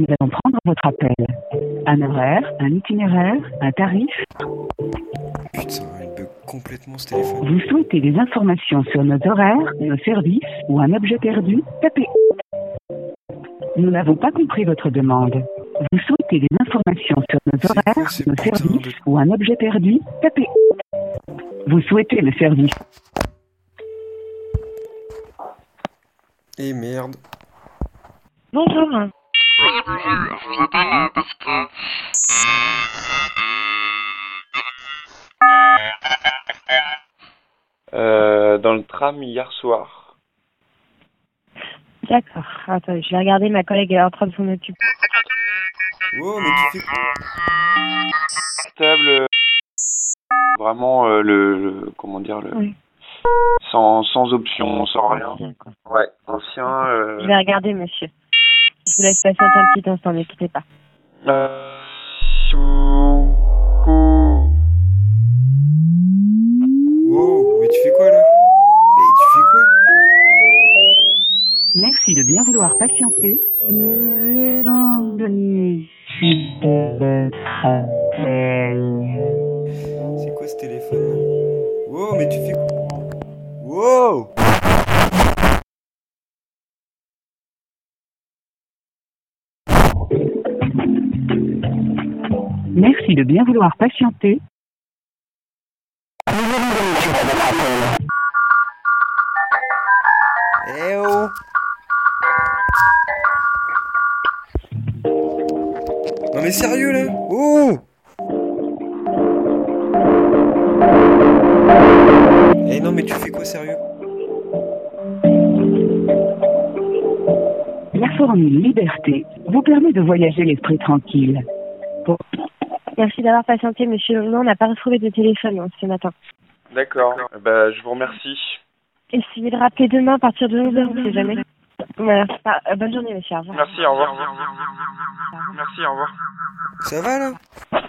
Nous allons prendre votre appel. Un horaire, un itinéraire, un tarif. Putain, il bug complètement ce téléphone. Vous souhaitez des informations sur nos horaires, nos services ou un objet perdu? Tapez. Nous n'avons pas compris votre demande. Vous souhaitez des informations sur nos horaires, nos services de- ou un objet perdu? Tapez. Vous souhaitez le service Et merde. Bonjour. Oui, bonjour, je vous appelle euh, parce que... Euh, dans le tram hier soir. D'accord. Attends, je vais regarder, ma collègue est en train de s'en occuper. Wow, mais tu fais euh, Vraiment euh, le, le- comment dire le Oui. sans sans option, sans rien. Quoi. Ouais, ancien. Euh, Je vais regarder, monsieur. Je vous laisse patienter un petit instant, ne quittez pas. Wow, mais tu fais quoi là? Mais tu fais quoi? Merci de bien vouloir patienter. C'est quoi ce téléphone? Là Wow, mais tu fais quoi? Merci de bien vouloir patienter. Eh oh Non mais sérieux là Oh Eh non mais tu fais quoi sérieux La formule liberté vous permet de voyager l'esprit tranquille. Merci d'avoir patienté, monsieur. Non, on n'a pas retrouvé de téléphone hein, ce matin. D'accord. Bah je vous remercie. Essayez de rappeler demain à partir de 11h, on sait jamais. Voilà. Ah, euh, bonne journée, monsieur. Au revoir. Merci, au revoir. Merci, au revoir. Ça va là?